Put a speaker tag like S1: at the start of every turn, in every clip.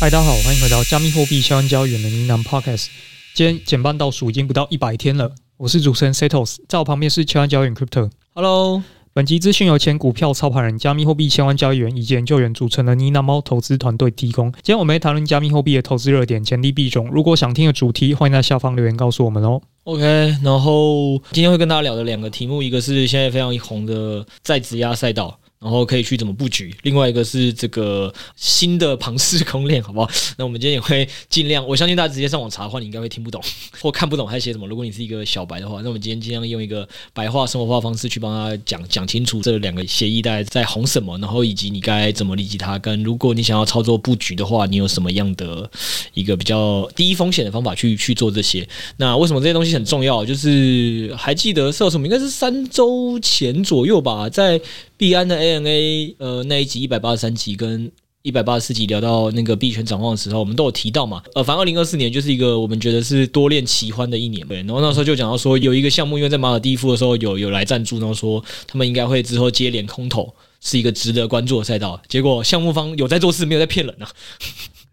S1: 嗨，大家好，欢迎回到加密货币相关交易员的呢喃 Podcast。今天减半倒数已经不到一百天了，我是主持人 Setos，在我旁边是千万交易员 Crypto。
S2: Hello，
S1: 本集资讯由前股票操盘人、加密货币相关交易员以及研究员组成的呢喃猫投资团队提供。今天我们会谈论加密货币的投资热点、潜力币种。如果想听的主题，欢迎在下方留言告诉我们哦。
S2: OK，然后今天会跟大家聊的两个题目，一个是现在非常红的在质押赛道。然后可以去怎么布局？另外一个是这个新的庞氏公链，好不好？那我们今天也会尽量，我相信大家直接上网查的话，你应该会听不懂 或看不懂他写什么。如果你是一个小白的话，那我们今天尽量用一个白话生活化方式去帮他讲讲清楚这两个协议带在红什么，然后以及你该怎么理解它。跟如果你想要操作布局的话，你有什么样的一个比较低风险的方法去去做这些？那为什么这些东西很重要？就是还记得是什么？应该是三周前左右吧，在。币安的 ANA，呃，那一集一百八十三集跟一百八十四集聊到那个币圈展望的时候，我们都有提到嘛。呃，反正二零二四年就是一个我们觉得是多链奇欢的一年。对，然后那时候就讲到说，有一个项目，因为在马尔蒂夫的时候有有来赞助，然后说他们应该会之后接连空投，是一个值得关注的赛道。结果项目方有在做事，没有在骗人啊。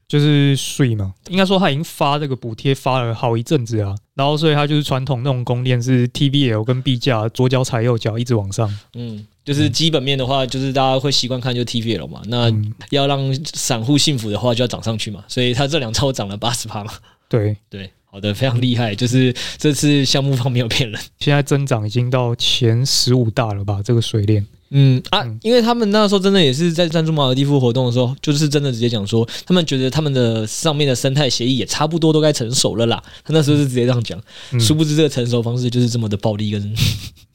S1: 就是税嘛，应该说他已经发这个补贴发了好一阵子啊，然后所以他就是传统那种供链是 T B L 跟币价左脚踩右脚一直往上，
S2: 嗯，就是基本面的话，就是大家会习惯看就 TVL 嘛，那要让散户幸福的话就要涨上去嘛，所以它这两周涨了 八十趴嘛，
S1: 对。
S2: 对，好的，非常厉害，就是这次项目方没有骗人，
S1: 现在增长已经到前十五大了吧，这个水链。
S2: 嗯啊，因为他们那时候真的也是在赞助马尔蒂夫活动的时候，就是真的直接讲说，他们觉得他们的上面的生态协议也差不多都该成熟了啦。他那时候是直接这样讲，嗯、殊不知这个成熟方式就是这么的暴力跟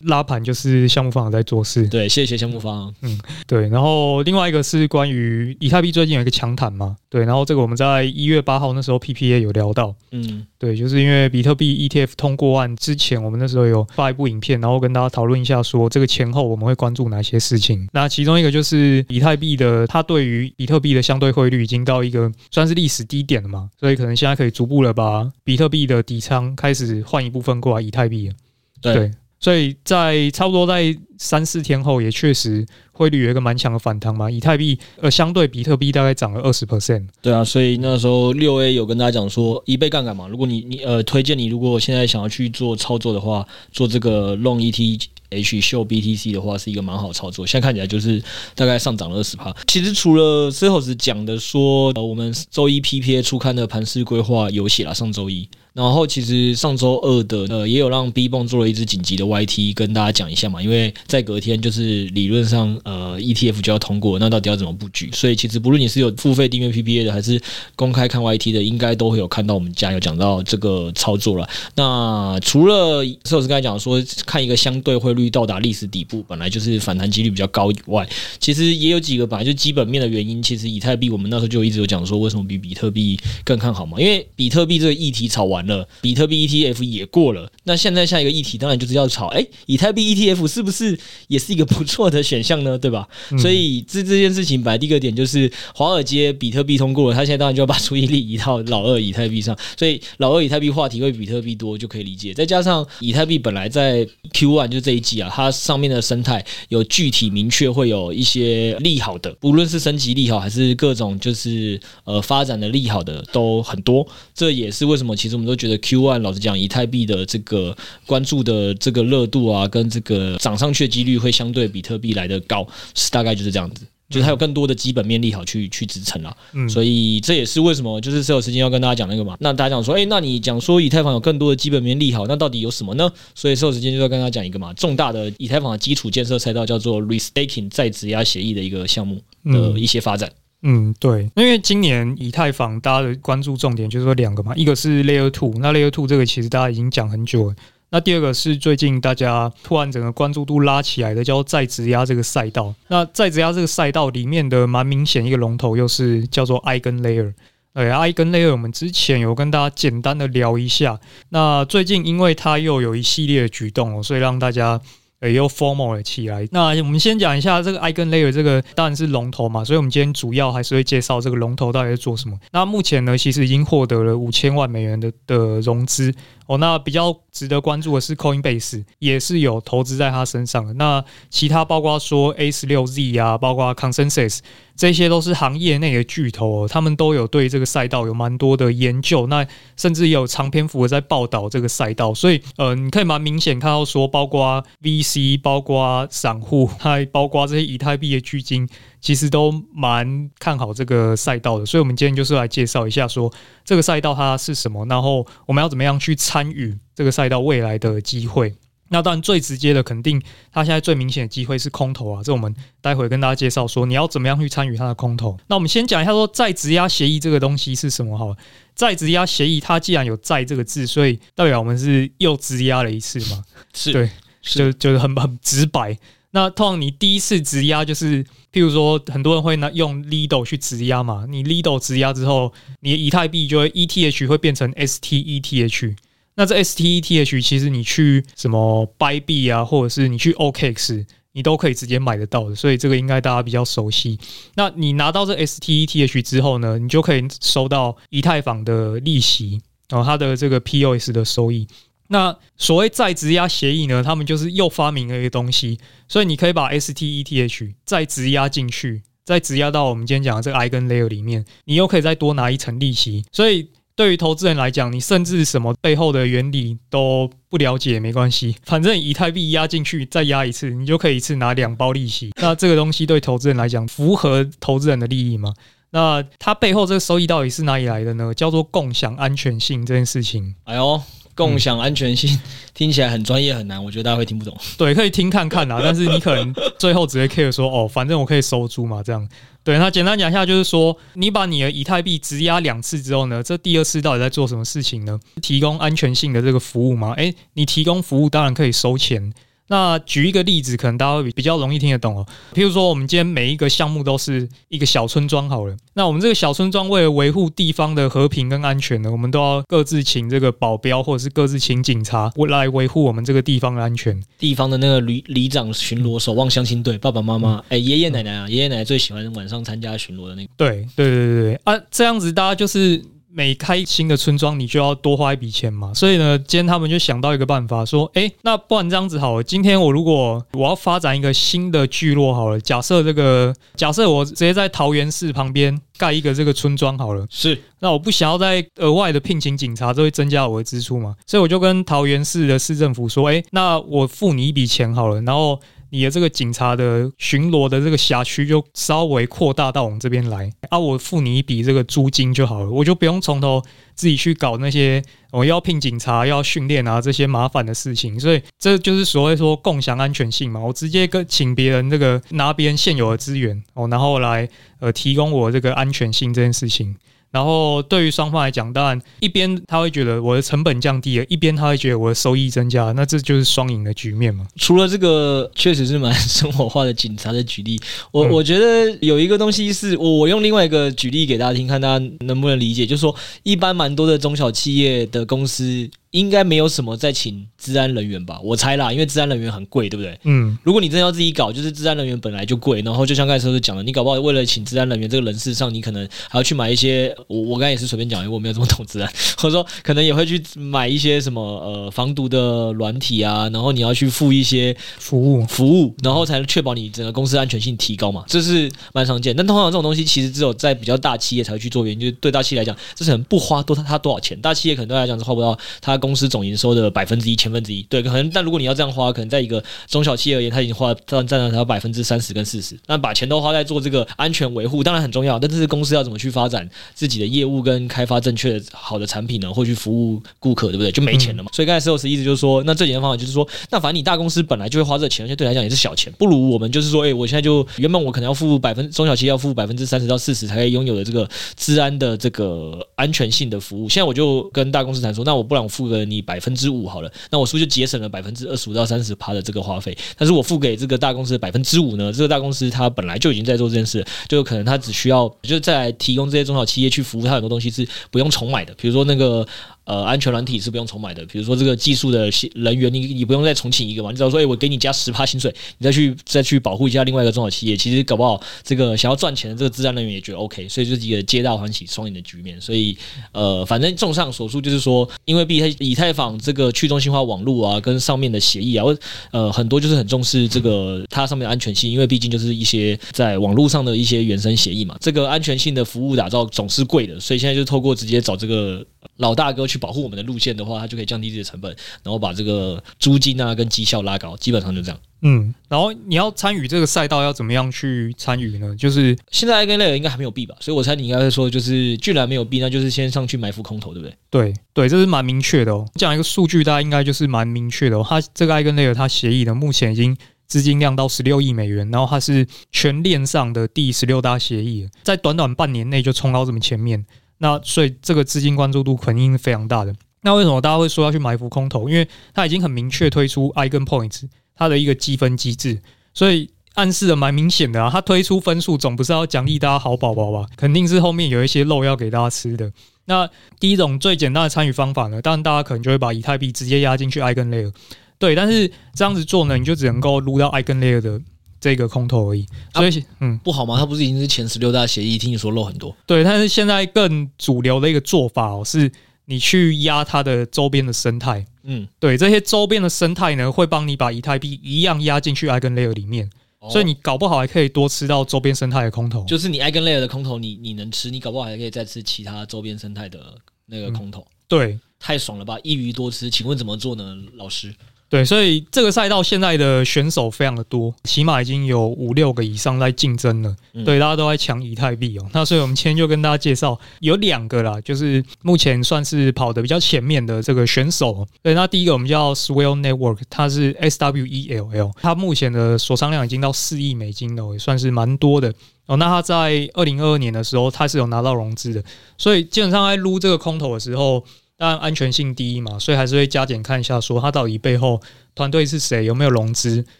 S1: 拉盘，就是项目方在做事。
S2: 对，谢谢项目方。
S1: 嗯，对。然后另外一个是关于以太币最近有一个强弹嘛，对。然后这个我们在一月八号那时候 PPA 有聊到，嗯，对，就是因为比特币 ETF 通过案之前，我们那时候有发一部影片，然后跟大家讨论一下说这个前后我们会关注哪。一些事情，那其中一个就是以太币的，它对于比特币的相对汇率已经到一个算是历史低点了嘛，所以可能现在可以逐步的把比特币的底仓开始换一部分过来以太币了。
S2: 对，
S1: 对，所以在差不多在三四天后，也确实汇率有一个蛮强的反弹嘛，以太币呃相对比特币大概涨了二十 percent。
S2: 对啊，所以那时候六 A 有跟大家讲说一倍杠杆嘛，如果你你呃推荐你如果现在想要去做操作的话，做这个 Long ETH。H 秀 BTC 的话是一个蛮好操作，现在看起来就是大概上涨了二十趴。其实除了 Setos 讲的说，呃，我们周一 PPA 出刊的盘势规划有写了，上周一。然后其实上周二的呃也有让 B 泵做了一支紧急的 YT 跟大家讲一下嘛，因为在隔天就是理论上呃 ETF 就要通过，那到底要怎么布局？所以其实不论你是有付费订阅 PPA 的，还是公开看 YT 的，应该都会有看到我们家有讲到这个操作了。那除了是我是刚才讲说看一个相对汇率到达历史底部，本来就是反弹几率比较高以外，其实也有几个本来就基本面的原因。其实以太币我们那时候就一直有讲说，为什么比比特币更看好嘛？因为比特币这个议题炒完。了，比特币 ETF 也过了，那现在下一个议题当然就是要炒，哎，以太币 ETF 是不是也是一个不错的选项呢？对吧？嗯、所以这这件事情，本来第一个点就是华尔街比特币通过了，他现在当然就要把注意力移到老二以太币上，所以老二以太币话题会比特币多就可以理解。再加上以太币本来在 Q one 就这一季啊，它上面的生态有具体明确会有一些利好的，不论是升级利好还是各种就是呃发展的利好的都很多，这也是为什么其实我们都。觉得 Q one 老实讲，以太币的这个关注的这个热度啊，跟这个涨上去的几率会相对比特币来的高，是大概就是这样子，就是它有更多的基本面利好去去支撑啦。嗯，所以这也是为什么就是是有时间要跟大家讲那个嘛。那大家讲说，哎，那你讲说以太坊有更多的基本面利好，那到底有什么呢？所以是有时间就要跟大家讲一个嘛，重大的以太坊的基础建设赛道叫做 Restaking 再质押协议的一个项目的一些发展。
S1: 嗯，对，因为今年以太坊大家的关注重点就是说两个嘛，一个是 Layer Two，那 Layer Two 这个其实大家已经讲很久了。那第二个是最近大家突然整个关注度拉起来的，叫做再质押这个赛道。那在职压这个赛道里面的蛮明显一个龙头，又是叫做 EigenLayer。哎爱更 Layer，我们之前有跟大家简单的聊一下。那最近因为它又有一系列的举动哦，所以让大家。也又 formal 了起来。那我们先讲一下这个 Icon Layer 这个当然是龙头嘛，所以我们今天主要还是会介绍这个龙头到底在做什么。那目前呢，其实已经获得了五千万美元的的融资哦。那比较值得关注的是 Coinbase 也是有投资在它身上的。那其他包括说 A 十六 Z 啊，包括 Consensus。这些都是行业内的巨头，他们都有对这个赛道有蛮多的研究，那甚至有长篇幅的在报道这个赛道，所以呃，你可以蛮明显看到说，包括 VC、包括散户，还包括这些以太币的基金，其实都蛮看好这个赛道的。所以，我们今天就是来介绍一下说这个赛道它是什么，然后我们要怎么样去参与这个赛道未来的机会。那当然，最直接的肯定，它现在最明显的机会是空投啊。这我们待会跟大家介绍说，你要怎么样去参与它的空投。那我们先讲一下说，再质押协议这个东西是什么？哈，再质押协议，它既然有“再”这个字，所以代表我们是又质押了一次嘛？
S2: 是
S1: 对，是就就是很很直白。那通常你第一次质押，就是譬如说，很多人会拿用 Lido 去质押嘛。你 Lido 质押之后，你的以太币就会 ETH 会变成 STETH。那这 STETH 其实你去什么 Bybit 啊，或者是你去 OKX，你都可以直接买得到的，所以这个应该大家比较熟悉。那你拿到这 STETH 之后呢，你就可以收到以太坊的利息，然后它的这个 POS 的收益。那所谓再质押协议呢，他们就是又发明了一个东西，所以你可以把 STETH 再质押进去，再质押到我们今天讲的这个 EigenLayer 里面，你又可以再多拿一层利息，所以。对于投资人来讲，你甚至什么背后的原理都不了解也没关系，反正以太币压进去再压一次，你就可以一次拿两包利息。那这个东西对投资人来讲符合投资人的利益吗？那它背后这个收益到底是哪里来的呢？叫做共享安全性这件事情。
S2: 哎呦，共享安全性、嗯、听起来很专业很难，我觉得大家会听不懂。
S1: 对，可以听看看啊，但是你可能最后只会 care 说哦，反正我可以收租嘛，这样。对，那简单讲一下，就是说，你把你的以太币质押两次之后呢，这第二次到底在做什么事情呢？提供安全性的这个服务吗？诶，你提供服务当然可以收钱。那举一个例子，可能大家会比较容易听得懂哦。譬如说，我们今天每一个项目都是一个小村庄好了。那我们这个小村庄为了维护地方的和平跟安全呢，我们都要各自请这个保镖，或者是各自请警察来维护我们这个地方的安全。
S2: 地方的那个里里长巡逻，守望相亲队，爸爸妈妈，哎，爷爷奶奶啊，爷爷奶奶最喜欢晚上参加巡逻的那个。
S1: 对对对对对啊，这样子大家就是。每开新的村庄，你就要多花一笔钱嘛。所以呢，今天他们就想到一个办法，说：诶，那不然这样子好了。今天我如果我要发展一个新的聚落好了，假设这个，假设我直接在桃园市旁边盖一个这个村庄好了。
S2: 是，
S1: 那我不想要再额外的聘请警察，这会增加我的支出嘛。所以我就跟桃园市的市政府说：诶，那我付你一笔钱好了，然后。你的这个警察的巡逻的这个辖区就稍微扩大到我们这边来。啊，我付你一笔这个租金就好了，我就不用从头自己去搞那些我要聘警察、要训练啊这些麻烦的事情，所以这就是所谓说共享安全性嘛，我直接跟请别人这个拿别人现有的资源哦，然后来呃提供我这个安全性这件事情。然后对于双方来讲，当然一边他会觉得我的成本降低了，一边他会觉得我的收益增加，那这就是双赢的局面嘛。
S2: 除了这个，确实是蛮生活化的警察的举例，我我觉得有一个东西是我我用另外一个举例给大家听，看大家能不能理解，就是说一般蛮多的中小企业的公司。应该没有什么在请治安人员吧？我猜啦，因为治安人员很贵，对不对？嗯，如果你真的要自己搞，就是治安人员本来就贵，然后就像刚才说的讲的，你搞不好为了请治安人员，这个人事上你可能还要去买一些，我我刚才也是随便讲，因为我没有这么懂治安，或者说可能也会去买一些什么呃防毒的软体啊，然后你要去付一些
S1: 服务
S2: 服务，然后才能确保你整个公司安全性提高嘛，这是蛮常见。但通常这种东西其实只有在比较大企业才会去做，原因就是对大企业来讲，这是很不花多他多少钱，大企业可能对他来讲是花不到他。公司总营收的百分之一、千分之一。对，可能但如果你要这样花，可能在一个中小企业而言，它已经花占占了它百分之三十跟四十。那把钱都花在做这个安全维护，当然很重要。但是公司要怎么去发展自己的业务跟开发正确的好的产品呢？或去服务顾客，对不对？就没钱了嘛。嗯、所以刚才 Sales 意思就是说，那最简单方法就是说，那反正你大公司本来就会花这钱，而且对来讲也是小钱，不如我们就是说，哎，我现在就原本我可能要付百分中小企业要付百分之三十到四十才可以拥有的这个治安的这个安全性的服务，现在我就跟大公司谈说，那我不然我付呃你百分之五好了，那我是不是就节省了百分之二十五到三十趴的这个花费？但是我付给这个大公司的百分之五呢？这个大公司它本来就已经在做这件事，就可能它只需要就是再来提供这些中小企业去服务，它很多东西是不用重买的，比如说那个。呃，安全软体是不用重买的。比如说这个技术的人员，你你不用再重请一个嘛？你只要说，哎，我给你加十趴薪水，你再去再去保护一下另外一个中小企业。其实搞不好，这个想要赚钱的这个资安人员也觉得 OK，所以就是一个皆大欢喜、双赢的局面。所以呃，反正综上所述，就是说，因为以以太坊这个去中心化网络啊，跟上面的协议啊，呃，很多就是很重视这个它上面的安全性，因为毕竟就是一些在网络上的一些原生协议嘛。这个安全性的服务打造总是贵的，所以现在就透过直接找这个老大哥去保护我们的路线的话，它就可以降低自己的成本，然后把这个租金啊跟绩效拉高，基本上就这样。
S1: 嗯，然后你要参与这个赛道，要怎么样去参与呢？就是
S2: 现在 EigenLayer 应该还没有币吧，所以我猜你应该会说，就是既然没有币，那就是先上去埋伏空投，对不对？
S1: 对对，这是蛮明确的哦。讲一个数据，大家应该就是蛮明确的哦。它这个 EigenLayer 它协议呢目前已经资金量到十六亿美元，然后它是全链上的第十六大协议，在短短半年内就冲到这么前面。那所以这个资金关注度肯定是非常大的。那为什么大家会说要去埋伏空投？因为它已经很明确推出 Eigen Points 它的一个积分机制，所以暗示的蛮明显的啊。它推出分数总不是要奖励大家好宝宝吧？肯定是后面有一些肉要给大家吃的。那第一种最简单的参与方法呢，当然大家可能就会把以太币直接压进去 Eigen Layer。对，但是这样子做呢，你就只能够撸到 Eigen Layer 的。这个空头而已，所以、啊、嗯，
S2: 不好吗？它不是已经是前十六大协议？听你说漏很多，
S1: 对。但是现在更主流的一个做法哦，是你去压它的周边的生态，嗯，对，这些周边的生态呢，会帮你把以太币一样压进去 EigenLayer 里面，哦、所以你搞不好还可以多吃到周边生态的空投。
S2: 就是你 EigenLayer 的空投，你你能吃，你搞不好还可以再吃其他周边生态的那个空投。嗯、
S1: 对，
S2: 太爽了吧！一鱼多吃，请问怎么做呢，老师？
S1: 对，所以这个赛道现在的选手非常的多，起码已经有五六个以上在竞争了。嗯、对，大家都在抢以太币哦。那所以我们今天就跟大家介绍有两个啦，就是目前算是跑得比较前面的这个选手。对，那第一个我们叫 Swell Network，它是 S W E L L，它目前的锁仓量已经到四亿美金了，也算是蛮多的哦。那它在二零二二年的时候，它是有拿到融资的，所以基本上在撸这个空投的时候。当然安全性第一嘛，所以还是会加减看一下，说他到底背后团队是谁，有没有融资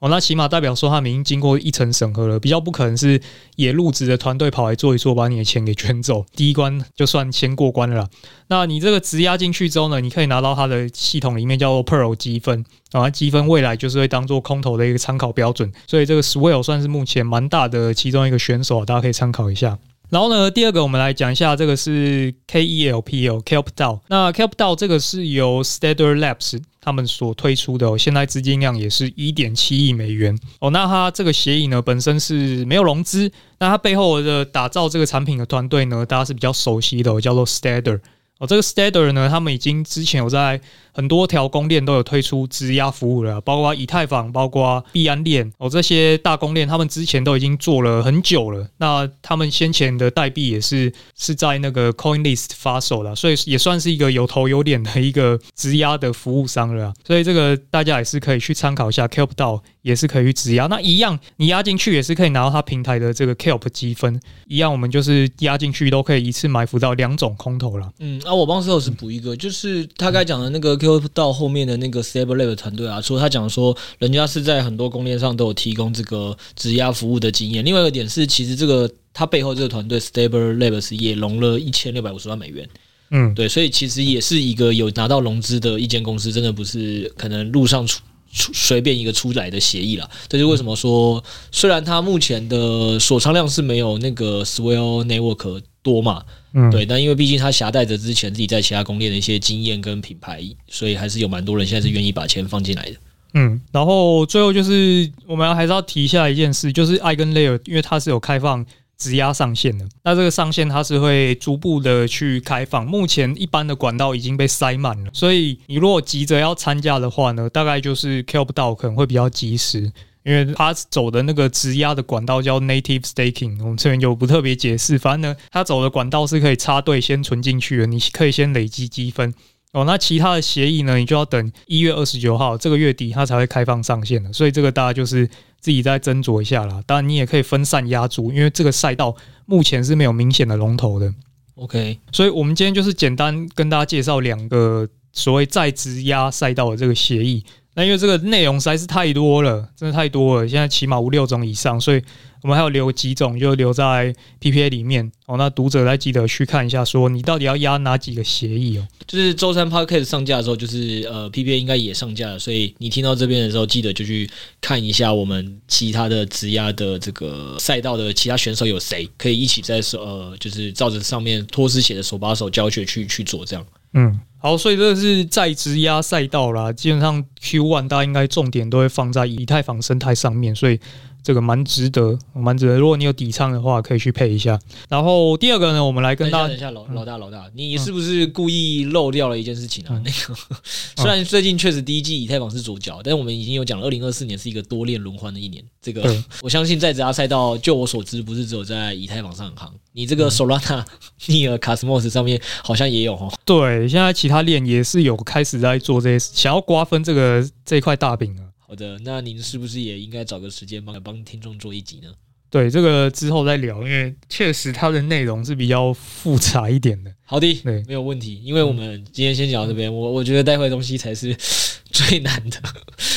S1: 哦。那起码代表说他已经经过一层审核了，比较不可能是野路子的团队跑来做一做，把你的钱给卷走。第一关就算先过关了啦。那你这个质押进去之后呢，你可以拿到它的系统里面叫做 Pearl 积分啊，积分未来就是会当做空投的一个参考标准。所以这个 Swell 算是目前蛮大的其中一个选手，大家可以参考一下。然后呢，第二个我们来讲一下，这个是 KELP 哦，Kelp DAO。那 Kelp DAO 这个是由 Stellar Labs 他们所推出的，现在资金量也是一点七亿美元哦。那它这个协议呢，本身是没有融资，那它背后的打造这个产品的团队呢，大家是比较熟悉的，叫做 Stellar。哦，这个 Stellar 呢，他们已经之前有在很多条公链都有推出质押服务了，包括以太坊、包括币安链哦，这些大公链他们之前都已经做了很久了。那他们先前的代币也是是在那个 CoinList 发售的，所以也算是一个有头有脸的一个质押的服务商了。所以这个大家也是可以去参考一下，Kelp 到也是可以去质押。那一样，你押进去也是可以拿到它平台的这个 Kelp 积分，一样我们就是押进去都可以一次埋伏到两种空投了。
S2: 嗯。啊，我帮 Sales 补一个，就是他刚讲的那个 Kelp 到后面的那个 Stable Lab 团队啊，说他讲说，人家是在很多公链上都有提供这个质押服务的经验。另外一个点是，其实这个他背后这个团队 Stable Labs 也融了一千六百五十万美元。嗯，对，所以其实也是一个有拿到融资的一间公司，真的不是可能路上出出随便一个出来的协议了。这就为什么说，虽然他目前的锁仓量是没有那个 Swell Network 多嘛。嗯，对，但因为毕竟他携带着之前自己在其他公链的一些经验跟品牌，所以还是有蛮多人现在是愿意把钱放进来的。
S1: 嗯，然后最后就是我们还是要提一下一件事，就是 EigenLayer，因为它是有开放质押上限的。那这个上限它是会逐步的去开放，目前一般的管道已经被塞满了，所以你如果急着要参加的话呢，大概就是 kill 不到，可能会比较及时。因为他走的那个质押的管道叫 native staking，我们这边就不特别解释。反正呢，他走的管道是可以插队先存进去的，你可以先累积积分哦。那其他的协议呢，你就要等一月二十九号这个月底，它才会开放上线的。所以这个大家就是自己再斟酌一下啦。当然，你也可以分散押注，因为这个赛道目前是没有明显的龙头的。
S2: OK，
S1: 所以我们今天就是简单跟大家介绍两个所谓在质押赛道的这个协议。那因为这个内容实在是太多了，真的太多了，现在起码五六种以上，所以我们还要留几种，就留在 PPA 里面哦。那读者来记得去看一下，说你到底要压哪几个协议哦。
S2: 就是周三 Podcast 上架的时候，就是呃 PPA 应该也上架了，所以你听到这边的时候，记得就去看一下我们其他的质押的这个赛道的其他选手有谁可以一起在手呃，就是照着上面托斯写的手把手教学去去做这样。
S1: 嗯。好，所以这是在质押赛道啦，基本上，Q One 大家应该重点都会放在以太坊生态上面，所以。这个蛮值得，蛮值得。如果你有底仓的话，可以去配一下。然后第二个呢，我们来跟大家
S2: 等一下，老老大老大，你是不是故意漏掉了一件事情啊？嗯、那个 虽然最近确实第一季以太坊是主角，但是我们已经有讲了，二零二四年是一个多链轮换的一年。这个我相信在其他赛道，就我所知，不是只有在以太坊上行。你这个 Solana、Near、Cosmos 上面好像也有哦。
S1: 对，现在其他链也是有开始在做这些，想要瓜分这个这块大饼啊。
S2: 好的，那您是不是也应该找个时间帮帮听众做一集呢？
S1: 对，这个之后再聊，因为确实它的内容是比较复杂一点的。
S2: 好的，对，没有问题。因为我们今天先讲到这边，我我觉得待会的东西才是 最难的。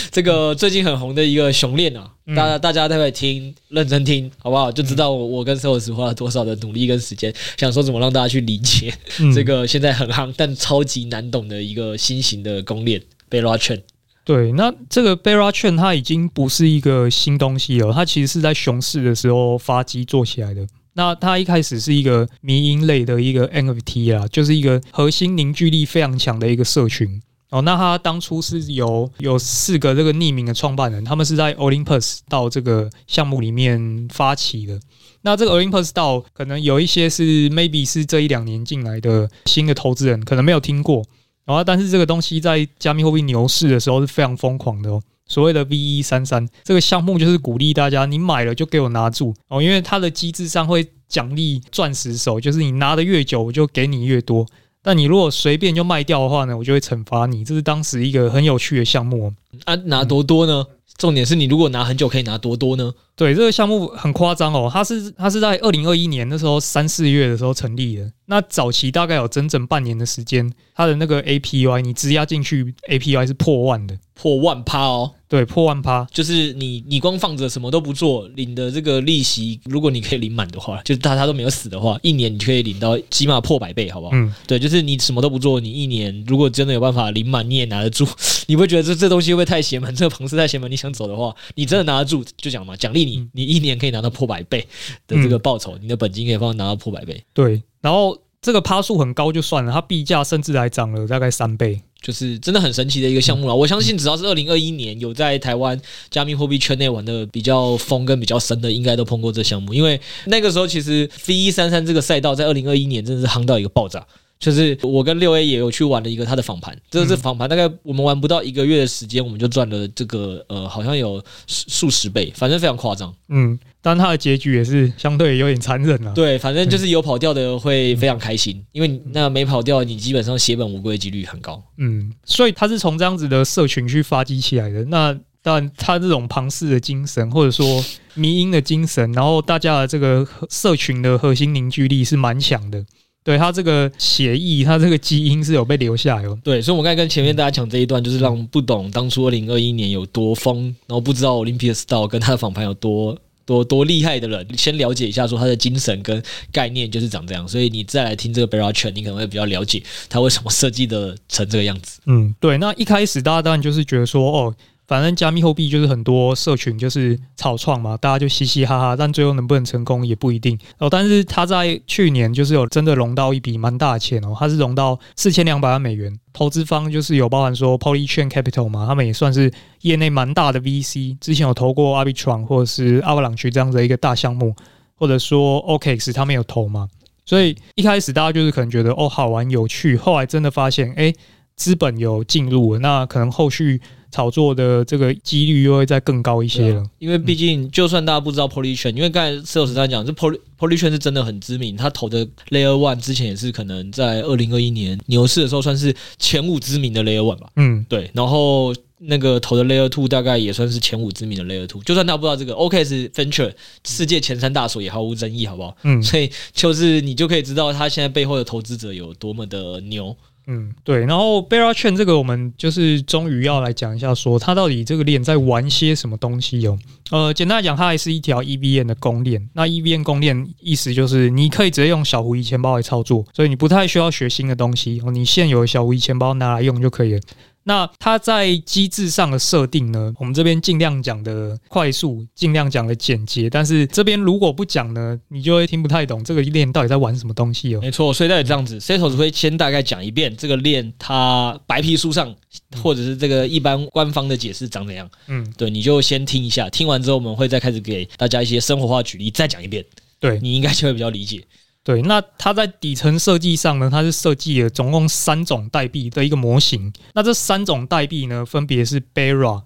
S2: 这个最近很红的一个熊链啊，大家大家待会听，认真听，好不好？就知道我我跟 sales 花了多少的努力跟时间，想说怎么让大家去理解这个现在很夯但超级难懂的一个新型的公链 Bera Chain。
S1: 对，那这个 Bera 券它已经不是一个新东西了，它其实是在熊市的时候发迹做起来的。那它一开始是一个迷因类的一个 NFT 啊，就是一个核心凝聚力非常强的一个社群哦。那它当初是有有四个这个匿名的创办人，他们是在 Olympus 到这个项目里面发起的。那这个 Olympus 到可能有一些是 maybe 是这一两年进来的新的投资人，可能没有听过。然后，但是这个东西在加密货币牛市的时候是非常疯狂的哦。所谓的 V 一三三这个项目就是鼓励大家，你买了就给我拿住哦，因为它的机制上会奖励钻石手，就是你拿的越久，我就给你越多。但你如果随便就卖掉的话呢，我就会惩罚你。这是当时一个很有趣的项目哦。
S2: 啊，拿多多呢？重点是你如果拿很久，可以拿多多呢？
S1: 对，这个项目很夸张哦，它是它是在二零二一年那时候三四月的时候成立的。那早期大概有整整半年的时间，它的那个 APY 你质押进去，APY 是破万的，
S2: 破万趴哦。
S1: 对，破万趴，
S2: 就是你你光放着什么都不做，领的这个利息，如果你可以领满的话，就是大家都没有死的话，一年你可以领到起码破百倍，好不好？嗯，对，就是你什么都不做，你一年如果真的有办法领满，你也拿得住。你会觉得这这东西会不会太邪门？这个庞氏太邪门？你想走的话，你真的拿得住，就讲嘛，奖励你，你一年可以拿到破百倍的这个报酬，你的本金可以放拿到破百倍。
S1: 对，然后这个趴数很高就算了，它币价甚至还涨了大概三倍。
S2: 就是真的很神奇的一个项目了。我相信只要是二零二一年有在台湾加密货币圈内玩的比较疯跟比较深的，应该都碰过这项目。因为那个时候其实 V 一三三这个赛道在二零二一年真的是夯到一个爆炸。就是我跟六 A 也有去玩了一个他的访盘，这是访盘，大概我们玩不到一个月的时间，我们就赚了这个呃，好像有数十倍，反正非常夸张。
S1: 嗯，但他的结局也是相对有点残忍了。
S2: 对，反正就是有跑掉的会非常开心，因为那没跑掉，你基本上血本无归的几率很高。
S1: 嗯，所以他是从这样子的社群去发迹起来的。那当然，他这种庞氏的精神，或者说迷因的精神，然后大家的这个社群的核心凝聚力是蛮强的。对他这个协议，他这个基因是有被留下哟。
S2: 对，所以我刚才跟前面大家讲这一段，就是让不懂当初二零二一年有多疯，然后不知道 Olympus DAO 跟他的访谈有多多多厉害的人，先了解一下说他的精神跟概念就是长这样。所以你再来听这个 Bera Chain，你可能会比较了解他为什么设计的成这个样子。
S1: 嗯，对。那一开始大家当然就是觉得说，哦。反正加密货币就是很多社群就是草创嘛，大家就嘻嘻哈哈，但最后能不能成功也不一定哦。但是他在去年就是有真的融到一笔蛮大的钱哦，他是融到四千两百万美元，投资方就是有包含说 Polychain Capital 嘛，他们也算是业内蛮大的 VC，之前有投过 Arbitrum 或者是 Avalanche 这样的一个大项目。或者说 OKX 他们有投嘛，所以一开始大家就是可能觉得哦好玩有趣，后来真的发现哎资本有进入，那可能后续。炒作的这个几率又会再更高一些了，
S2: 因为毕竟就算大家不知道 Polychain，因为刚才 Sales 在讲，这 Poly Polychain 是真的很知名，他投的 Layer One 之前也是可能在二零二一年牛市的时候算是前五知名的 Layer One 吧，嗯，对，然后那个投的 Layer Two 大概也算是前五知名的 Layer Two，就算大家不知道这个 OKX Venture 世界前三大所也毫无争议，好不好？嗯，所以就是你就可以知道他现在背后的投资者有多么的牛。
S1: 嗯，对，然后 Bera Chain 这个，我们就是终于要来讲一下，说它到底这个链在玩些什么东西哦。呃，简单来讲，它还是一条 EVN 的公链。那 EVN 公链意思就是你可以直接用小狐狸钱包来操作，所以你不太需要学新的东西哦，你现有的小狐狸钱包拿来用就可以了。那它在机制上的设定呢？我们这边尽量讲的快速，尽量讲的简洁。但是这边如果不讲呢，你就会听不太懂这个链到底在玩什么东西哦。
S2: 没错，所以大概这样子，Setos 会先大概讲一遍这个链它白皮书上或者是这个一般官方的解释长怎样。嗯，对，你就先听一下，听完之后我们会再开始给大家一些生活化举例，再讲一遍。对，你应该就会比较理解。
S1: 对，那它在底层设计上呢，它是设计了总共三种代币的一个模型。那这三种代币呢，分别是 Bera、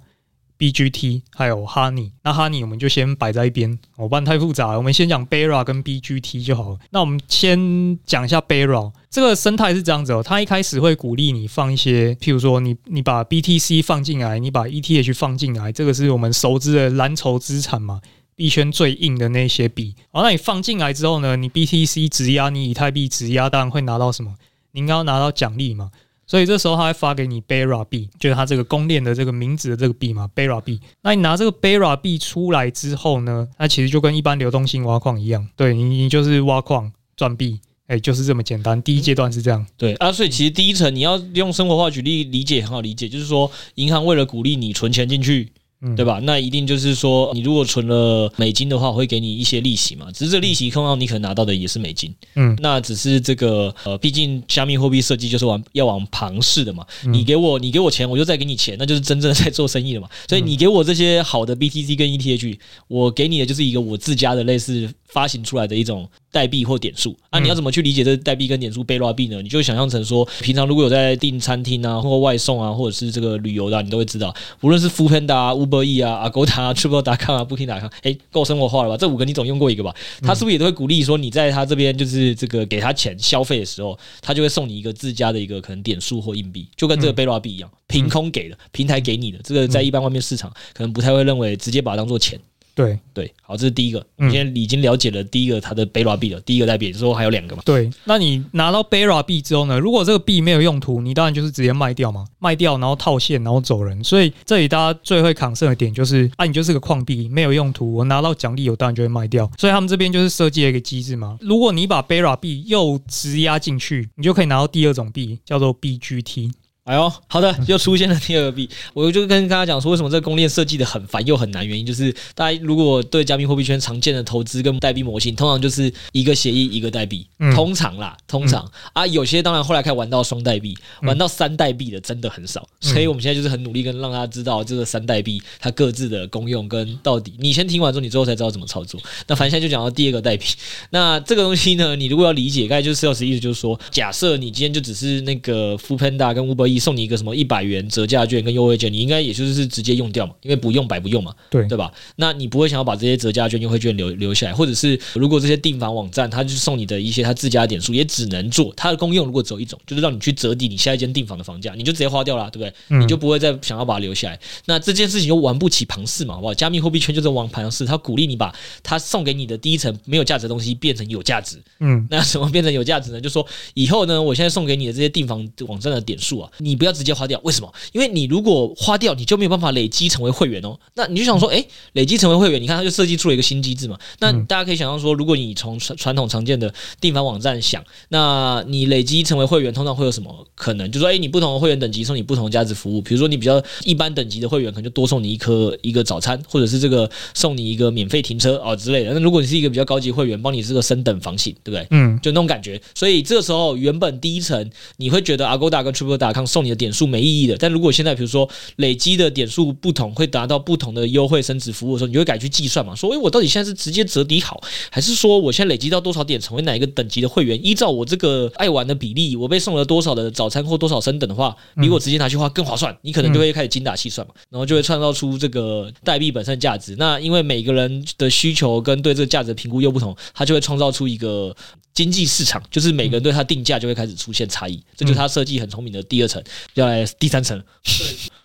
S1: BGT 还有 Honey。那 Honey 我们就先摆在一边，我不然太复杂了。我们先讲 Bera 跟 BGT 就好了。那我们先讲一下 Bera 这个生态是这样子哦，它一开始会鼓励你放一些，譬如说你你把 BTC 放进来，你把 ETH 放进来，这个是我们熟知的蓝筹资产嘛。币圈最硬的那些币，好，那你放进来之后呢？你 BTC 质押，你以太币质押，当然会拿到什么？你应该要拿到奖励嘛。所以这时候他会发给你 Bera 币，就是他这个公链的这个名字的这个币嘛，Bera 币。那你拿这个 Bera 币出来之后呢？它其实就跟一般流动性挖矿一样，对你，你就是挖矿赚币，哎，就是这么简单。第一阶段是这样，
S2: 对啊。所以其实第一层你要用生活化举例理解，很好理解，就是说银行为了鼓励你存钱进去。嗯，对吧？那一定就是说，你如果存了美金的话，我会给你一些利息嘛。只是这利息，通常你可能拿到的也是美金。嗯，那只是这个呃，毕竟加密货币设计就是往要往庞氏的嘛。你给我，你给我钱，我就再给你钱，那就是真正的在做生意了嘛。所以你给我这些好的 BTC 跟 ETH，我给你的就是一个我自家的类似发行出来的一种。代币或点数啊，你要怎么去理解这代币跟点数 Bera 币呢？你就想象成说，平常如果有在订餐厅啊，或外送啊，或者是这个旅游的，你都会知道，无论是 Foodpanda 啊、Uber E 啊、Agoda 啊、Tripple.com 啊、Booking.com，哎，够生活化了吧？这五个你总用过一个吧？他是不是也都会鼓励说，你在他这边就是这个给他钱消费的时候，他就会送你一个自家的一个可能点数或硬币，就跟这个 Bera 币一样，凭空给的，平台给你的，这个在一般外面市场可能不太会认为直接把它当做钱。
S1: 对
S2: 对，好，这是第一个。你现在已经了解了第一个它的 Bera 币了，第一个代币，之后还有两个嘛？
S1: 对，那你拿到 Bera 币之后呢？如果这个币没有用途，你当然就是直接卖掉嘛，卖掉然后套现，然后走人。所以这里大家最会扛胜的点就是，啊，你就是个矿币，没有用途，我拿到奖励，我当然就会卖掉。所以他们这边就是设计了一个机制嘛。如果你把 Bera 币又质押进去，你就可以拿到第二种币，叫做 BGT。
S2: 哎呦，好的，又出现了第二个币。我就跟大家讲说，为什么这个公链设计的很烦又很难？原因就是，大家如果对加密货币圈常见的投资跟代币模型，通常就是一个协议一个代币，通常啦，通常啊，有些当然后来开始玩到双代币，玩到三代币的真的很少。所以我们现在就是很努力跟让大家知道这个三代币它各自的功用跟到底。你先听完之后，你之后才知道怎么操作。那反正现在就讲到第二个代币。那这个东西呢，你如果要理解，大概就是四老师意思就是说，假设你今天就只是那个 Foodpanda 跟 Uber 送你一个什么一百元折价券跟优惠券，你应该也就是直接用掉嘛，因为不用白不用嘛，对对吧？那你不会想要把这些折价券、优惠券留留下来，或者是如果这些订房网站，它就是送你的一些它自家点数，也只能做它的功用。如果只有一种，就是让你去折抵你下一间订房的房价，你就直接花掉了，对不对？嗯、你就不会再想要把它留下来。那这件事情又玩不起庞氏嘛，好不好？加密货币圈就是玩庞氏，它鼓励你把它送给你的第一层没有价值的东西变成有价值。嗯，那什么变成有价值呢？就说以后呢，我现在送给你的这些订房网站的点数啊，你不要直接。花掉，为什么？因为你如果花掉，你就没有办法累积成为会员哦。那你就想说，诶，累积成为会员，你看他就设计出了一个新机制嘛。那大家可以想象说，如果你从传传统常见的订房网站想，那你累积成为会员，通常会有什么可能？就说，诶，你不同的会员等级送你不同的价值服务。比如说，你比较一般等级的会员，可能就多送你一颗一个早餐，或者是这个送你一个免费停车啊之类的。那如果你是一个比较高级会员，帮你这个升等房型，对不对？嗯，就那种感觉。所以这个时候，原本第一层你会觉得 Agoda 跟 Tripple.com 送你的点数没意义的。但如果现在比如说累积的点数不同，会达到不同的优惠升值服务的时候，你就会改去计算嘛？说，诶，我到底现在是直接折抵好，还是说我现在累积到多少点成为哪一个等级的会员？依照我这个爱玩的比例，我被送了多少的早餐或多少升等的话，比我直接拿去花更划算。你可能就会开始精打细算嘛，然后就会创造出这个代币本身的价值。那因为每个人的需求跟对这个价值的评估又不同，它就会创造出一个经济市场，就是每个人对它定价就会开始出现差异。这就是他设计很聪明的第二层，要来第三层。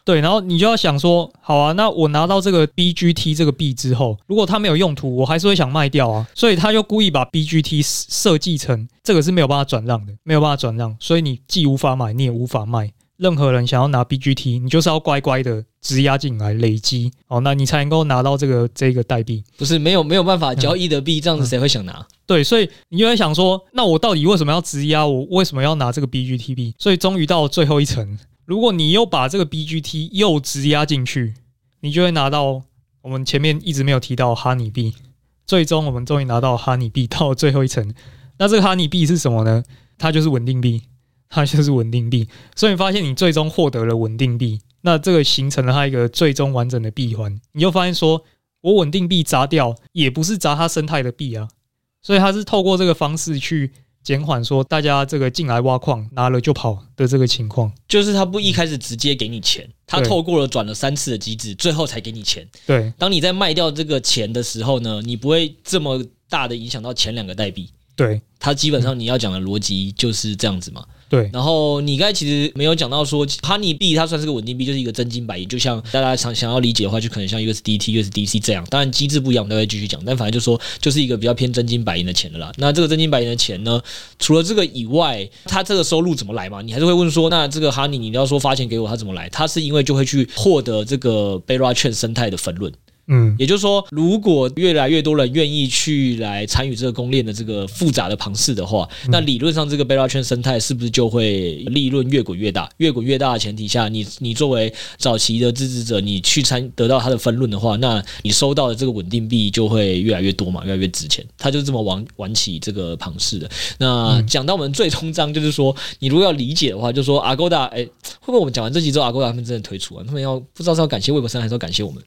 S1: 对，然后你就要想说，好啊，那我拿到这个 BGT 这个币之后，如果它没有用途，我还是会想卖掉啊。所以他就故意把 BGT 设计成这个是没有办法转让的，没有办法转让，所以你既无法买，你也无法卖。任何人想要拿 BGT，你就是要乖乖的质押进来累积哦，那你才能够拿到这个这个代币。
S2: 不是没有没有办法交易的币，嗯、这样子谁会想拿？嗯、
S1: 对，所以你就会想说，那我到底为什么要质押？我为什么要拿这个 BGT 币？所以终于到最后一层，如果你又把这个 BGT 又质押进去，你就会拿到我们前面一直没有提到哈尼币。最终我们终于拿到哈尼币到最后一层，那这个哈尼币是什么呢？它就是稳定币。它就是稳定币，所以你发现你最终获得了稳定币，那这个形成了它一个最终完整的闭环。你就发现说，我稳定币砸掉也不是砸它生态的币啊，所以它是透过这个方式去减缓说大家这个进来挖矿拿了就跑的这个情况。
S2: 就是它不一开始直接给你钱，它透过了转了三次的机制，最后才给你钱。
S1: 对，
S2: 当你在卖掉这个钱的时候呢，你不会这么大的影响到前两个代币。
S1: 对，
S2: 它基本上你要讲的逻辑就是这样子嘛。
S1: 对，
S2: 然后你刚才其实没有讲到说，哈尼币它算是个稳定币，就是一个真金白银，就像大家想想要理解的话，就可能像 USDT、USDC 这样。当然机制不一样，我们都会继续讲。但反正就说，就是一个比较偏真金白银的钱的啦。那这个真金白银的钱呢，除了这个以外，它这个收入怎么来嘛？你还是会问说，那这个哈尼，你要说发钱给我，它怎么来？它是因为就会去获得这个 Bera Chain 生态的分润。
S1: 嗯，
S2: 也就是说，如果越来越多人愿意去来参与这个公链的这个复杂的庞氏的话，那理论上这个 Bera Chain 生态是不是就会利润越滚越大？越滚越大的前提下，你你作为早期的支持者，你去参得到它的分论的话，那你收到的这个稳定币就会越来越多嘛，越来越值钱。它就是这么玩玩起这个庞氏的。那讲到我们最终章，就是说，你如果要理解的话，就是说 Agoda，哎，会不会我们讲完这集之后，Agoda 他们真的退出啊？他们要不知道是要感谢 Web3 还是要感谢我们？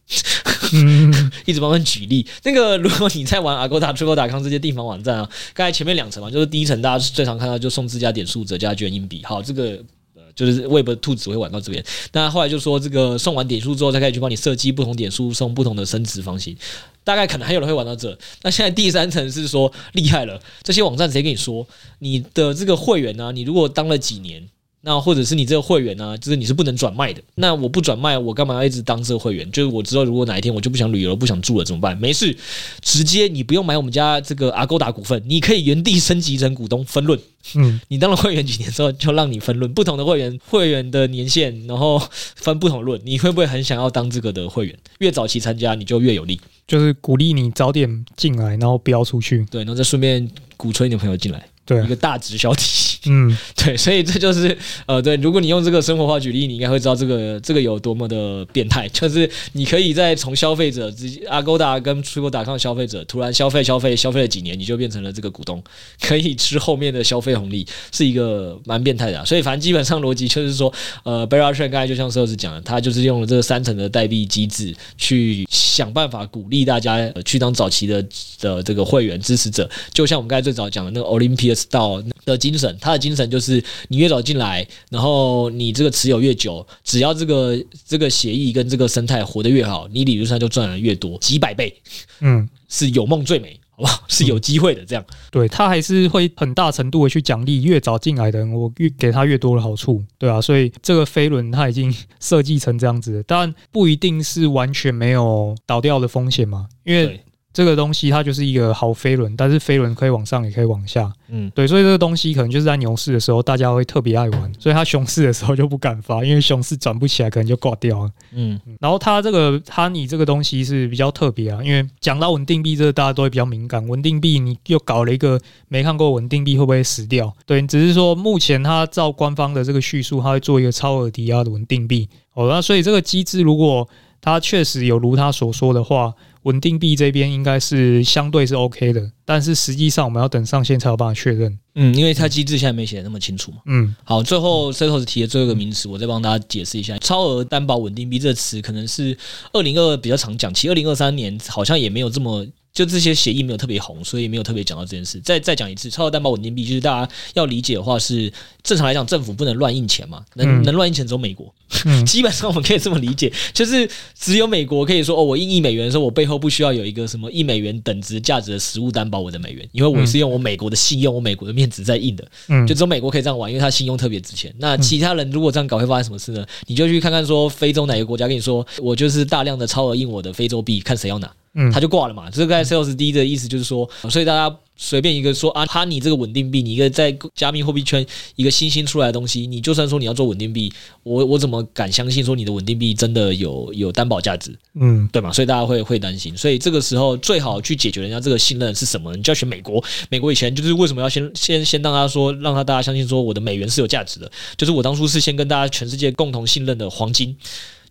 S2: 一直帮他举例。那个，如果你在玩 Agoda、Triple.com 这些地方网站啊，刚才前面两层嘛，就是第一层大家最常看到就送自家点数折加卷硬币。好，这个呃就是 Web 兔子会玩到这边。那后来就说这个送完点数之后，再开始去帮你设计不同点数送不同的升值方形。大概可能还有人会玩到这。那现在第三层是说厉害了，这些网站直接跟你说你的这个会员呢、你如果当了几年？那或者是你这个会员呢、啊，就是你是不能转卖的。那我不转卖，我干嘛要一直当这个会员？就是我知道，如果哪一天我就不想旅游了，不想住了，怎么办？没事，直接你不用买我们家这个 Agoda 股份，你可以原地升级成股东分论。嗯，你当了会员几年之后，就让你分论。不同的会员，会员的年限，然后分不同论。你会不会很想要当这个的会员？越早期参加，你就越有利。
S1: 就是鼓励你早点进来，然后不要出去。
S2: 对，然后再顺便鼓吹你的朋友进来。
S1: 对，
S2: 一个大直销体系。
S1: 嗯，
S2: 对，所以这就是呃，对，如果你用这个生活化举例，你应该会知道这个这个有多么的变态。就是你可以在从消费者直接阿勾达跟 Triple.com 消费者突然消费消费消费了几年，你就变成了这个股东，可以吃后面的消费红利，是一个蛮变态的啊。所以反正基本上逻辑就是说，呃，Bearish 刚才就像狮子讲的，他就是用了这个三层的代币机制去想办法鼓励大家去当早期的的这个会员支持者，就像我们刚才最早讲的那个 Olympus。到的精神，他的精神就是你越早进来，然后你这个持有越久，只要这个这个协议跟这个生态活得越好，你理论上就赚了越多，几百倍，嗯，是有梦最美，好不好？是有机会的，这样。
S1: 对，他还是会很大程度的去奖励越早进来的人，我越给他越多的好处，对啊，所以这个飞轮它已经设计成这样子，但不一定是完全没有倒掉的风险嘛，因为。这个东西它就是一个好飞轮，但是飞轮可以往上也可以往下，嗯，对，所以这个东西可能就是在牛市的时候大家会特别爱玩，所以它熊市的时候就不敢发，因为熊市转不起来，可能就挂掉了，嗯。然后它这个它你这个东西是比较特别啊，因为讲到稳定币，这个大家都会比较敏感。稳定币你又搞了一个没看过稳定币会不会死掉？对，只是说目前它照官方的这个叙述，它会做一个超额抵押的稳定币。哦，那所以这个机制如果它确实有如他所说的话。稳定币这边应该是相对是 OK 的，但是实际上我们要等上线才有办法确认。
S2: 嗯，因为它机制现在没写的那么清楚嘛。
S1: 嗯，
S2: 好，最后 Setos 提的最后一个名词，我再帮大家解释一下，超额担保稳定币这个词可能是二零二二比较常讲，其实二零二三年好像也没有这么。就这些协议没有特别红，所以没有特别讲到这件事。再再讲一次，超额担保稳定币就是大家要理解的话是，正常来讲，政府不能乱印钱嘛，能、嗯、能乱印钱只有美国。嗯、基本上我们可以这么理解，就是只有美国可以说哦，我印一美元的时候，我背后不需要有一个什么一美元等值价值的实物担保我的美元，因为我是用我美国的信用、我美国的面子在印的。嗯，就只有美国可以这样玩，因为它信用特别值钱。那其他人如果这样搞，会发生什么事呢？你就去看看说非洲哪个国家跟你说，我就是大量的超额印我的非洲币，看谁要拿。嗯，他就挂了嘛。这个在 CELSD 的意思就是说，所以大家随便一个说啊，哈尼这个稳定币，你一个在加密货币圈一个新兴出来的东西，你就算说你要做稳定币，我我怎么敢相信说你的稳定币真的有有担保价值？嗯，对嘛？所以大家会会担心。所以这个时候最好去解决人家这个信任是什么？你就要选美国。美国以前就是为什么要先先先让他说，让他大家相信说我的美元是有价值的，就是我当初是先跟大家全世界共同信任的黄金。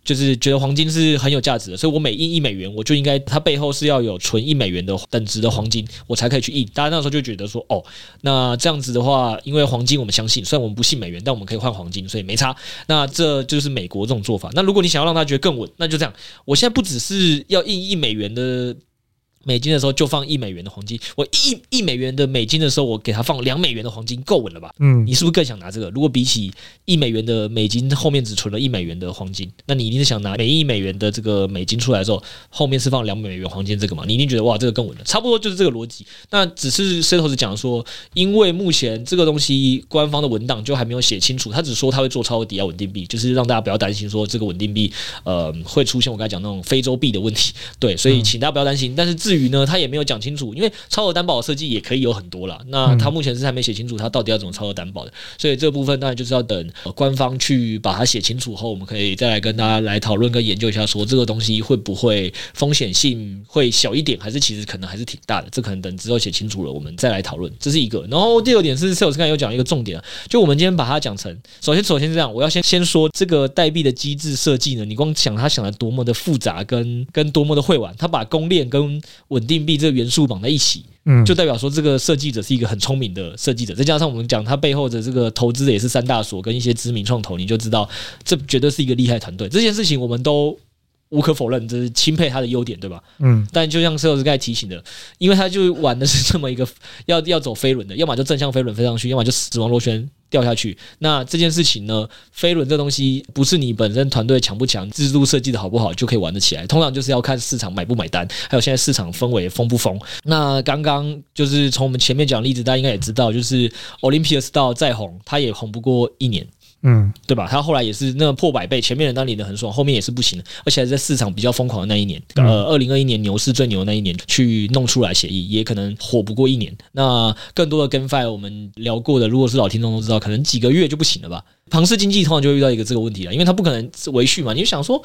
S2: 就是觉得黄金是很有价值的，所以我每印一美元，我就应该它背后是要有存一美元的等值的黄金，我才可以去印。大家那时候就觉得说，哦，那这样子的话，因为黄金我们相信，虽然我们不信美元，但我们可以换黄金，所以没差。那这就是美国这种做法。那如果你想要让他觉得更稳，那就这样。我现在不只是要印一美元的。美金的时候就放一美元的黄金，我一一美元的美金的时候，我给他放两美元的黄金，够稳了吧？嗯，你是不是更想拿这个？如果比起一美元的美金后面只存了一美元的黄金，那你一定是想拿每一美元的这个美金出来的时候，后面是放两美元黄金这个嘛？你一定觉得哇，这个更稳了。差不多就是这个逻辑。那只是 Setos 讲说，因为目前这个东西官方的文档就还没有写清楚，他只说他会做超额抵押稳定币，就是让大家不要担心说这个稳定币呃会出现我刚才讲那种非洲币的问题。对，所以请大家不要担心。但是至于呢，他也没有讲清楚，因为超额担保的设计也可以有很多啦。那他目前是还没写清楚，他到底要怎么超额担保的。所以这部分当然就是要等官方去把它写清楚后，我们可以再来跟大家来讨论跟研究一下，说这个东西会不会风险性会小一点，还是其实可能还是挺大的。这可能等之后写清楚了，我们再来讨论。这是一个。然后第二点是，Setos 刚才有讲一个重点，就我们今天把它讲成，首先首先是这样，我要先先说这个代币的机制设计呢，你光想他想的多么的复杂，跟跟多么的会玩，他把公链跟稳定币这个元素绑在一起，嗯，就代表说这个设计者是一个很聪明的设计者。再加上我们讲他背后的这个投资的也是三大所跟一些知名创投，你就知道这绝对是一个厉害团队。这件事情我们都无可否认，这是钦佩他的优点，对吧？嗯。但就像 Setos 刚才提醒的，因为他就玩的是这么一个要要走飞轮的，要么就正向飞轮飞上去，要么就死亡螺旋。掉下去，那这件事情呢？飞轮这东西不是你本身团队强不强、制度设计的好不好就可以玩得起来。通常就是要看市场买不买单，还有现在市场氛围疯不疯。那刚刚就是从我们前面讲例子，大家应该也知道，就是 Olympias 到再红，它也红不过一年。嗯，对吧？他后来也是那个破百倍，前面的当领的很爽，后面也是不行的，而且还在市场比较疯狂的那一年，呃，二零二一年牛市最牛的那一年去弄出来协议，也可能火不过一年。那更多的 GameFi 我们聊过的，如果是老听众都知道，可能几个月就不行了吧？庞氏经济通常就会遇到一个这个问题了，因为他不可能维续嘛。你就想说，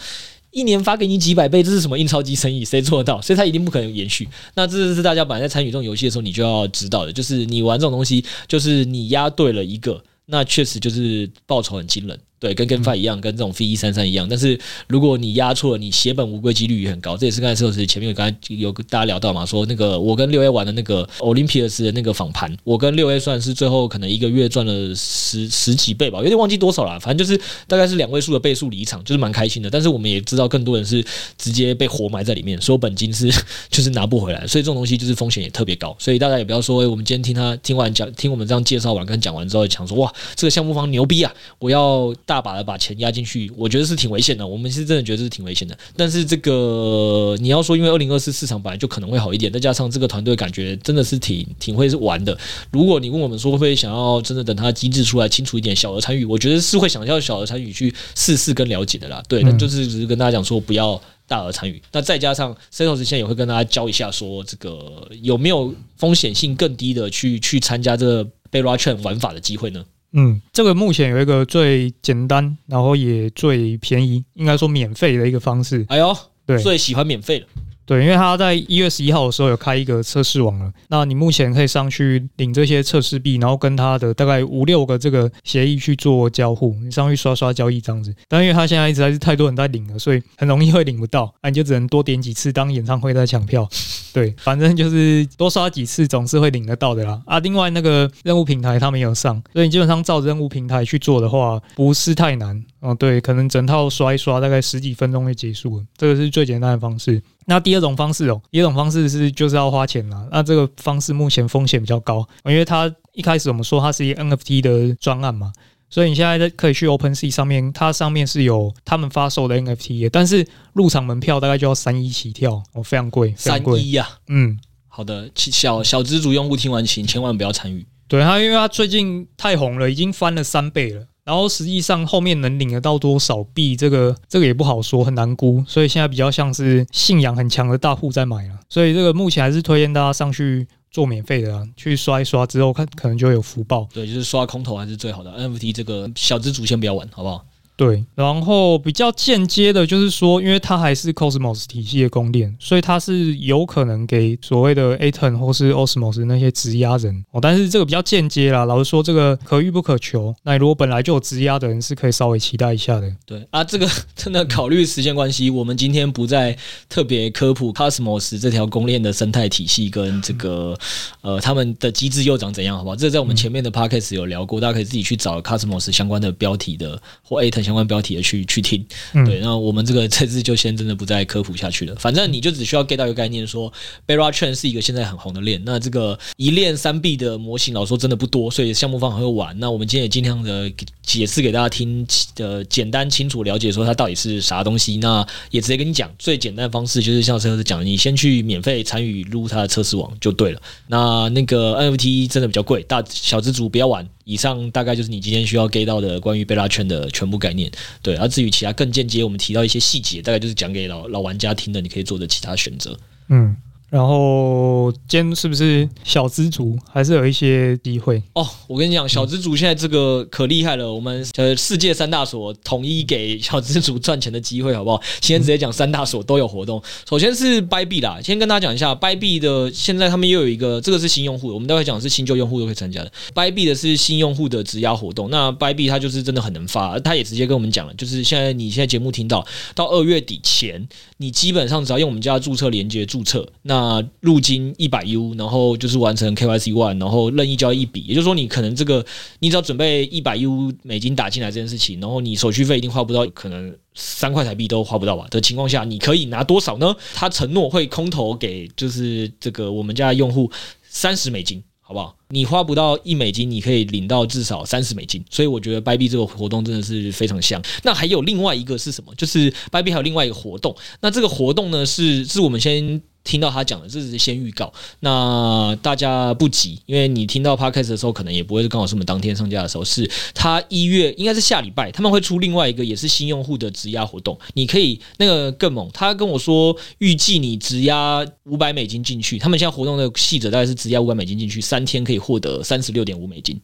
S2: 一年发给你几百倍，这是什么印钞机生意？谁做得到？所以他一定不可能延续。那这是大家本来在参与这种游戏的时候，你就要知道的，就是你玩这种东西，就是你押对了一个。那确实就是报酬很惊人。对，跟跟发一样，跟这种 Fe 一三三一样。但是如果你押错了，你血本无归几率也很高。这也是刚才说是前面有刚才有跟大家聊到嘛，说那个我跟六 A 玩的那个 Olympias 的那个访盘，我跟六 A 算是最后可能一个月赚了十十几倍吧，有点忘记多少了。反正就是大概是两位数的倍数离场，就是蛮开心的。但是我们也知道更多人是直接被活埋在里面，所有本金是就是拿不回来。所以这种东西就是风险也特别高。所以大家也不要说，我们今天听他听完讲，听我们这样介绍完跟讲完之后，想说哇，这个项目方牛逼啊，我要。大把的把钱压进去，我觉得是挺危险的。我们是真的觉得是挺危险的。但是这个你要说，因为二零二四市场本来就可能会好一点，再加上这个团队感觉真的是挺挺会是玩的。如果你问我们说会不会想要真的等它机制出来清楚一点，小额参与，我觉得是会想要小额参与去试试跟了解的啦。对，那就是只是跟大家讲说不要大额参与。那再加上 Setos 现在也会跟大家教一下，说这个有没有风险性更低的去去参加这个 Chain 玩法的机会呢？
S1: 嗯，这个目前有一个最简单，然后也最便宜，应该说免费的一个方式。
S2: 哎呦，对，最喜欢免费的。
S1: 对，因为他在一月十一号的时候有开一个测试网了，那你目前可以上去领这些测试币，然后跟他的大概五六个这个协议去做交互，你上去刷刷交易这样子。但因为他现在一直在是太多人在领了，所以很容易会领不到，那你就只能多点几次当演唱会在抢票。对，反正就是多刷几次总是会领得到的啦。啊，另外那个任务平台他没有上，所以你基本上照任务平台去做的话，不是太难。哦，对，可能整套刷一刷大概十几分钟就结束了，这个是最简单的方式。那第二种方式哦，第二种方式是就是要花钱啦。那这个方式目前风险比较高，因为它一开始我们说它是一个 NFT 的专案嘛，所以你现在可以去 OpenSea 上面，它上面是有他们发售的 NFT，但是入场门票大概就要三一起跳哦，非常贵，
S2: 三一呀。
S1: 嗯，
S2: 好的，小小资主用户听完请千万不要参与。
S1: 对，它因为它最近太红了，已经翻了三倍了。然后实际上后面能领得到多少币，这个这个也不好说，很难估。所以现在比较像是信仰很强的大户在买了。所以这个目前还是推荐大家上去做免费的，去刷一刷之后，看可能就有福报。
S2: 对，就是刷空投还是最好的。NFT 这个小资主先不要玩，好不好？
S1: 对，然后比较间接的，就是说，因为它还是 Cosmos 体系的公链，所以它是有可能给所谓的 Aton 或是 Osmos 那些质押人哦。但是这个比较间接啦，老实说，这个可遇不可求。那如果本来就有质押的人，是可以稍微期待一下的。
S2: 对啊，这个 真的考虑时间关系，我们今天不再特别科普 Cosmos 这条公链的生态体系跟这个呃他们的机制又长怎样，好不好？这个在我们前面的 Podcast 有聊过，大家可以自己去找 Cosmos 相关的标题的或 Atom。相关标题的去去听，对，那我们这个这次就先真的不再科普下去了。反正你就只需要 get 到一个概念，说 Bera Chain 是一个现在很红的链。那这个一链三币的模型，老说真的不多，所以项目方很会玩。那我们今天也尽量的解释给大家听，呃简单清楚了解说它到底是啥东西。那也直接跟你讲，最简单的方式就是像车子讲，你先去免费参与撸它的测试网就对了。那那个 NFT 真的比较贵，大小资主不要玩。以上大概就是你今天需要 get 到的关于贝拉圈的全部概念，对。而至于其他更间接，我们提到一些细节，大概就是讲给老老玩家听的，你可以做的其他选择。
S1: 嗯。然后今天是不是小资族还是有一些机会
S2: 哦？我跟你讲，小资族现在这个可厉害了。我们呃世界三大所统一给小资族赚钱的机会，好不好？今天直接讲三大所都有活动。首先是 Bybit 啦，先跟大家讲一下 Bybit 的现在他们又有一个，这个是新用户，我们待会讲是新旧用户都可以参加的。Bybit 的是新用户的质押活动，那 Bybit 它就是真的很能发，他也直接跟我们讲了，就是现在你现在节目听到到二月底前，你基本上只要用我们家注册连接注册，那啊入金。一百 U，然后就是完成 KYC one，然后任意交易一笔，也就是说你可能这个你只要准备一百 U 美金打进来这件事情，然后你手续费一定花不到，可能三块台币都花不到吧的情况下，你可以拿多少呢？他承诺会空投给就是这个我们家的用户三十美金，好不好？你花不到一美金，你可以领到至少三十美金，所以我觉得 b y b 这个活动真的是非常香。那还有另外一个是什么？就是 b y b 还有另外一个活动，那这个活动呢是是我们先。听到他讲的，这是先预告。那大家不急，因为你听到 Podcast 的时候，可能也不会刚好是我们当天上架的时候。是他一月应该是下礼拜，他们会出另外一个也是新用户的质押活动。你可以那个更猛，他跟我说预计你质押五百美金进去，他们现在活动的细则大概是质押五百美金进去，三天可以获得三十六点五美金。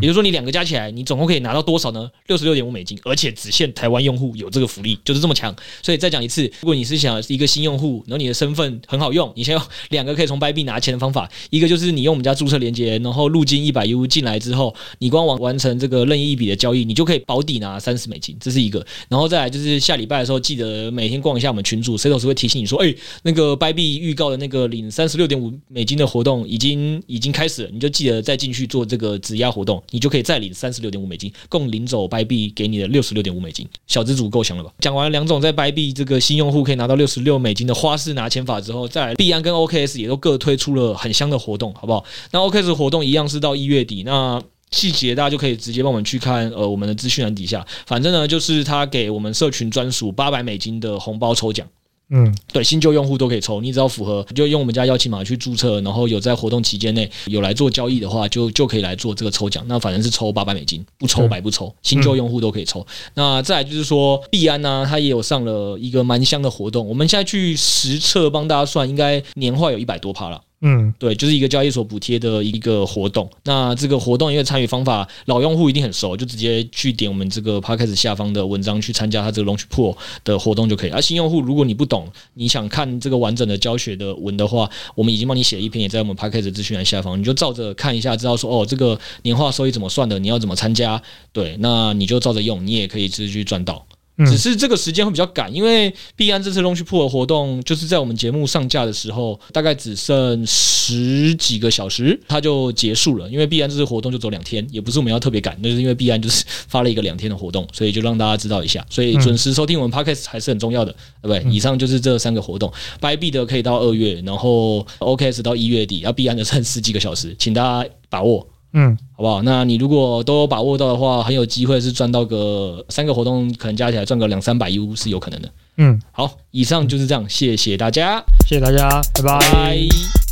S2: 也就是说，你两个加起来，你总共可以拿到多少呢？六十六点五美金，而且只限台湾用户有这个福利，就是这么强。所以再讲一次，如果你是想一个新用户，然后你的身份很好用，你先有两个可以从 Bybit 拿钱的方法，一个就是你用我们家注册连接，然后入金一百 U 进来之后，你光完完成这个任意一笔的交易，你就可以保底拿三十美金，这是一个。然后再来就是下礼拜的时候，记得每天逛一下我们群组，Setos 会提醒你说，哎，那个 Bybit 预告的那个领三十六点五美金的活动已经已经开始了，你就记得再进去做这个质押活动，动你就可以再领。三十六点五美金，共领走 Bybit 给你的六十六点五美金，小资主够强了吧？讲完两种在 Bybit 这个新用户可以拿到六十六美金的花式拿钱法之后，再来币安跟 OKS 也都各推出了很香的活动，好不好？那 OKS 活动一样是到一月底，那细节大家就可以直接帮我们去看呃我们的资讯栏底下，反正呢就是他给我们社群专属八百美金的红包抽奖。嗯，对，新旧用户都可以抽，你只要符合，就用我们家邀请码去注册，然后有在活动期间内有来做交易的话，就就可以来做这个抽奖。那反正是抽八百美金，不抽白不抽，新旧用户都可以抽。那再来就是说，币安呢，它也有上了一个蛮香的活动，我们现在去实测帮大家算，应该年化有一百多趴了。嗯，对，就是一个交易所补贴的一个活动。那这个活动因为参与方法，老用户一定很熟，就直接去点我们这个 podcast 下方的文章去参加他这个 Launch Pool 的活动就可以。而新用户如果你不懂，你想看这个完整的教学的文的话，我们已经帮你写了一篇，也在我们 podcast 资讯栏下方，你就照着看一下，知道说哦，这个年化收益怎么算的，你要怎么参加？对，那你就照着用，你也可以继续赚到。只是这个时间会比较赶，因为币安这次 Launch Pool 的活动，就是在我们节目上架的时候，大概只剩十几个小时，它就结束了。因为币安这次活动就走两天，也不是我们要特别赶，那就是因为币安就是发了一个两天的活动，所以就让大家知道一下。所以准时收听我们 Podcast 还是很重要的，对不对？以上就是这三个活动，Bybit 的可以到二月，然后 OKS 到一月底，要币安的剩十几个小时，请大家把握。嗯，好不好？那你如果都有把握到的话，很有机会是赚到个三个活动，可能加起来赚个两三百 U 是有可能的。嗯，好，以上就是这样，谢谢大家，
S1: 谢谢大家，拜拜。拜拜。